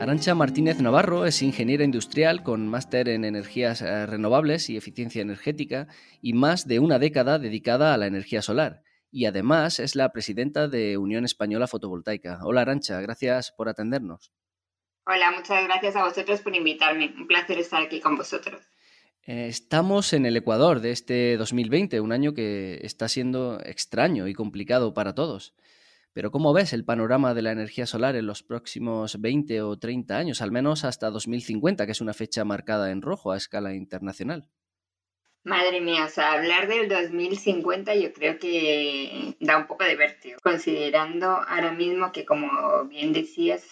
Arancha Martínez Navarro es ingeniera industrial con máster en energías eh, renovables y eficiencia energética y más de una década dedicada a la energía solar. Y además es la presidenta de Unión Española Fotovoltaica. Hola Arancha, gracias por atendernos. Hola, muchas gracias a vosotros por invitarme. Un placer estar aquí con vosotros. Eh, estamos en el Ecuador de este 2020, un año que está siendo extraño y complicado para todos. Pero ¿cómo ves el panorama de la energía solar en los próximos 20 o 30 años, al menos hasta 2050, que es una fecha marcada en rojo a escala internacional? Madre mía, o sea, hablar del 2050 yo creo que da un poco de vértigo, considerando ahora mismo que, como bien decías,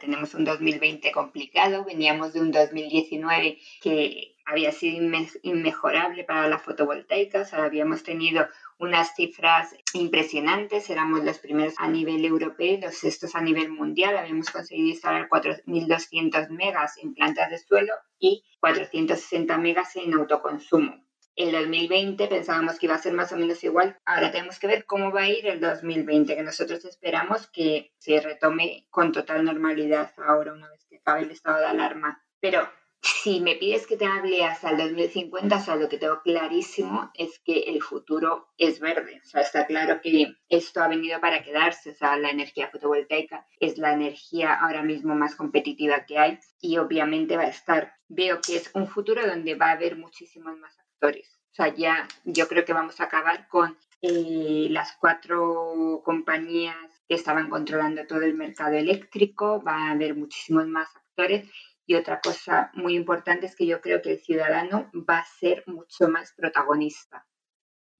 tenemos un 2020 complicado, veníamos de un 2019 que había sido inmejorable para la fotovoltaica, o sea, habíamos tenido unas cifras impresionantes, éramos los primeros a nivel europeo, los sextos a nivel mundial, habíamos conseguido instalar 4.200 megas en plantas de suelo y 460 megas en autoconsumo. El 2020 pensábamos que iba a ser más o menos igual. Ahora tenemos que ver cómo va a ir el 2020, que nosotros esperamos que se retome con total normalidad ahora, una vez que acabe el estado de alarma. Pero si me pides que te hable hasta el 2050, o sea, lo que tengo clarísimo es que el futuro es verde. O sea, está claro que esto ha venido para quedarse. O sea, la energía fotovoltaica es la energía ahora mismo más competitiva que hay y obviamente va a estar. Veo que es un futuro donde va a haber muchísimos más actores. O sea, ya yo creo que vamos a acabar con eh, las cuatro compañías que estaban controlando todo el mercado eléctrico, va a haber muchísimos más actores y otra cosa muy importante es que yo creo que el ciudadano va a ser mucho más protagonista.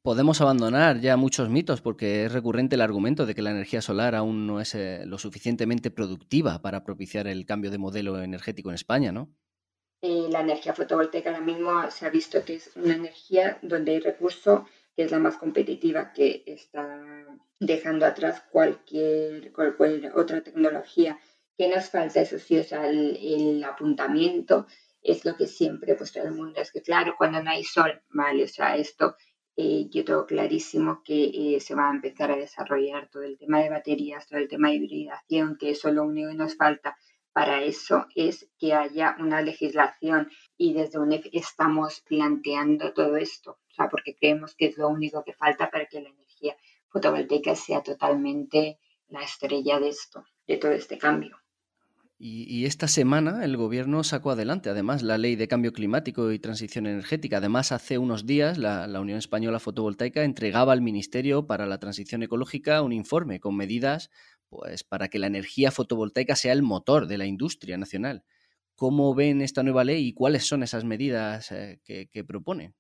Podemos abandonar ya muchos mitos porque es recurrente el argumento de que la energía solar aún no es eh, lo suficientemente productiva para propiciar el cambio de modelo energético en España, ¿no? Eh, la energía fotovoltaica ahora mismo se ha visto que es una energía donde hay recurso que es la más competitiva, que está dejando atrás cualquier, cualquier otra tecnología ¿Qué nos falta? Eso sí, o sea, el, apuntamiento es lo que siempre, pues todo el mundo, es que claro, cuando no hay sol, vale, o sea, esto eh, yo tengo clarísimo que eh, se va a empezar a desarrollar todo el tema de baterías, todo el tema de hibridación, que eso lo único que nos falta para eso es que haya una legislación y desde UNEF estamos planteando todo esto, o sea, porque creemos que es lo único que falta para que la energía fotovoltaica sea totalmente la estrella de esto, de todo este cambio. Y, esta semana el gobierno sacó adelante, además, la ley de cambio climático y transición energética. Además, hace unos días la, Unión Española Fotovoltaica entregaba al Ministerio para la Transición Ecológica un informe con medidas pues, para que la energía fotovoltaica sea el motor de la industria nacional. ¿Cómo ven esta nueva ley y cuáles son esas medidas eh, que, que propone?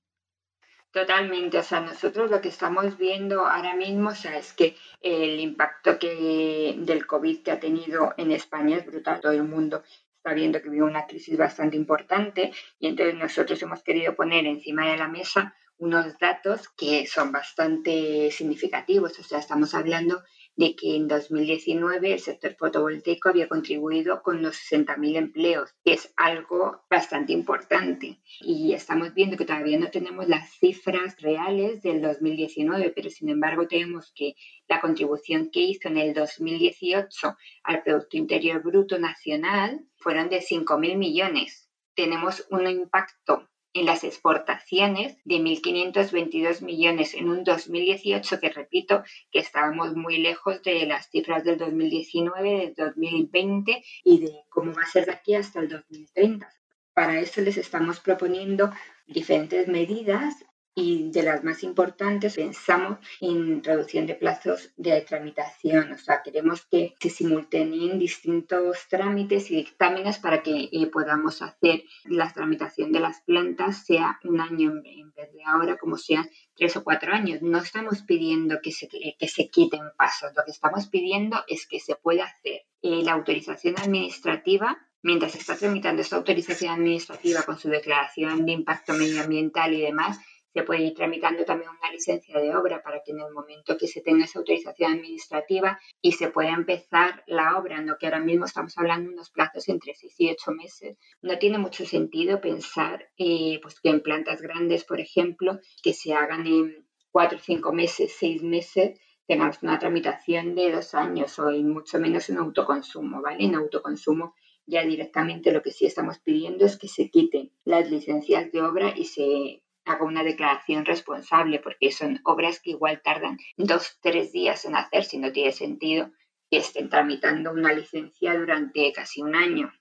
Totalmente, o sea, nosotros lo que estamos viendo ahora mismo, o sea, es que el impacto que del COVID que ha tenido en España es brutal, todo el mundo está viendo que vive una crisis bastante importante y entonces nosotros hemos querido poner encima de la mesa unos datos que son bastante significativos, o sea, estamos hablando de que en 2019 el sector fotovoltaico había contribuido con los 60.000 empleos, que es algo bastante importante. Y estamos viendo que todavía no tenemos las cifras reales del 2019, pero sin embargo tenemos que la contribución que hizo en el 2018 al Producto Interior Bruto Nacional fueron de 5.000 millones. Tenemos un impacto en las exportaciones de 1.522 millones en un 2018, que repito que estábamos muy lejos de las cifras del 2019, del 2020 y de cómo va a ser de aquí hasta el 2030. Para eso les estamos proponiendo diferentes medidas y de las más importantes pensamos en reducción de plazos de tramitación. O sea, queremos que se simultaneen distintos trámites y dictámenes para que eh, podamos hacer la tramitación de las plantas sea un año en, vez de ahora como sean tres o cuatro años. No estamos pidiendo que se, que se quiten pasos, lo que estamos pidiendo es que se pueda hacer eh, la autorización administrativa mientras se está tramitando esta autorización administrativa con su declaración de impacto medioambiental y demás, se puede ir tramitando también una licencia de obra para que en el momento que se tenga esa autorización administrativa y se pueda empezar la obra, no que ahora mismo estamos hablando de unos plazos entre 6 y 8 meses. No tiene mucho sentido pensar eh, pues que en plantas grandes, por ejemplo, que se hagan en 4 o 5 meses, 6 meses, tengamos una tramitación de dos años o mucho menos en autoconsumo, ¿vale? En autoconsumo ya directamente lo que sí estamos pidiendo es que se quiten las licencias de obra y se haga una declaración responsable, porque son obras que igual tardan dos, tres días en hacer, si no tiene sentido que estén tramitando una licencia durante casi un año.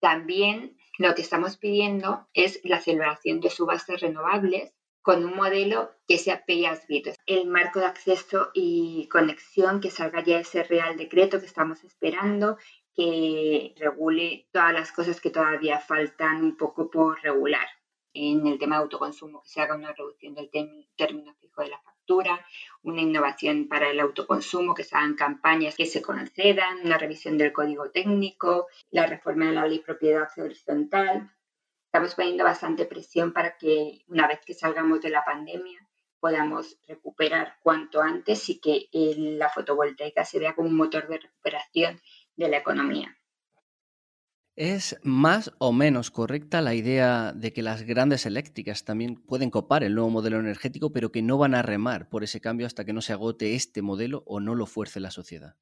También lo que estamos pidiendo es la celebración de subastas renovables con un modelo que sea pay as El marco de acceso y conexión, que salga ya ese real decreto que estamos esperando, que regule todas las cosas que todavía faltan un poco por regular. En el tema de autoconsumo, que se haga una reducción del término fijo de la factura, una innovación para el autoconsumo, que se hagan campañas que se concedan, una revisión del código técnico, la reforma de la ley propiedad horizontal, estamos poniendo bastante presión para que una vez que salgamos de la pandemia podamos recuperar cuanto antes y que la fotovoltaica se vea como un motor de recuperación de la economía. ¿Es más o menos correcta la idea de que las grandes eléctricas también pueden copar el nuevo modelo energético, pero que no van a remar por ese cambio hasta que no se agote este modelo o no lo fuerce la sociedad?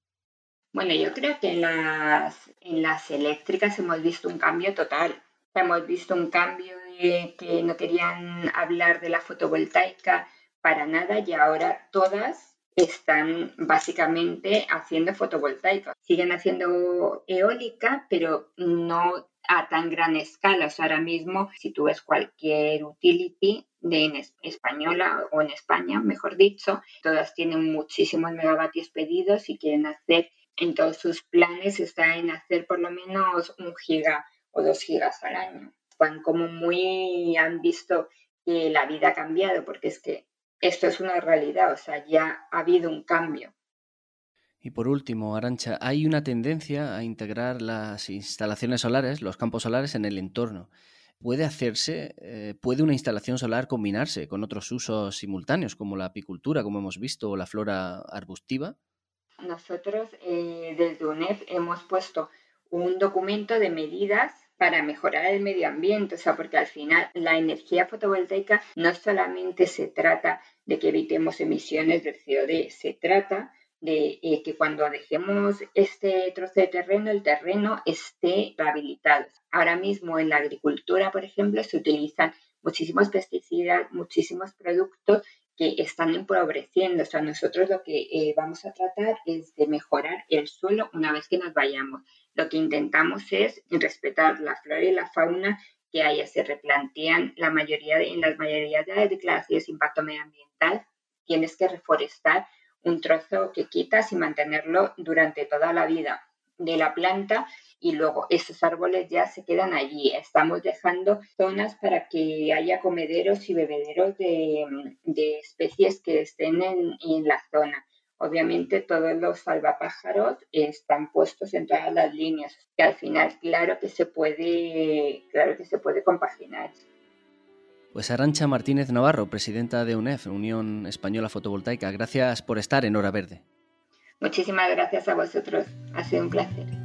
Bueno, yo creo que en las, en las eléctricas hemos visto un cambio total hemos visto un cambio de que no querían hablar de la fotovoltaica para nada y ahora todas están básicamente haciendo fotovoltaica. Siguen haciendo eólica, pero no a tan gran escala. O sea, ahora mismo, si tú ves cualquier utility de en española o en España, mejor dicho, todas tienen muchísimos megavatios pedidos y quieren hacer, en todos sus planes está en hacer por lo menos un giga o dos gigas al año. Van como muy, han visto que la vida ha cambiado, porque es que esto es una realidad, o sea, ya ha habido un cambio. Y por último, Arancha, hay una tendencia a integrar las instalaciones solares, los campos solares en el entorno. ¿Puede hacerse, eh, puede una instalación solar combinarse con otros usos simultáneos, como la apicultura, como hemos visto, o la flora arbustiva? Nosotros eh, desde UNEF hemos puesto un documento de medidas para mejorar el medio ambiente, o sea, porque al final la energía fotovoltaica no solamente se trata de que evitemos emisiones del CO2, se trata de eh, que cuando dejemos este trozo de terreno, el terreno esté rehabilitado. Ahora mismo en la agricultura, por ejemplo, se utilizan muchísimos pesticidas, muchísimos productos que están empobreciendo. O sea, nosotros lo que eh, vamos a tratar es de mejorar el suelo una vez que nos vayamos. Lo que intentamos es respetar la flora y la fauna que haya. Se replantean la mayoría en las mayorías de las declaraciones de impacto medioambiental. Tienes que reforestar un trozo que quitas y mantenerlo durante toda la vida de la planta y luego esos árboles ya se quedan allí. Estamos dejando zonas para que haya comederos y bebederos de, especies que estén en, en, la zona. Obviamente todos los salvapájaros están puestos en todas las líneas, que al final claro que se puede, claro que se puede compaginar. Pues Arancha Martínez Navarro, presidenta de UNEF, Unión Española Fotovoltaica, gracias por estar en Hora Verde. Muchísimas gracias a vosotros, ha sido un placer.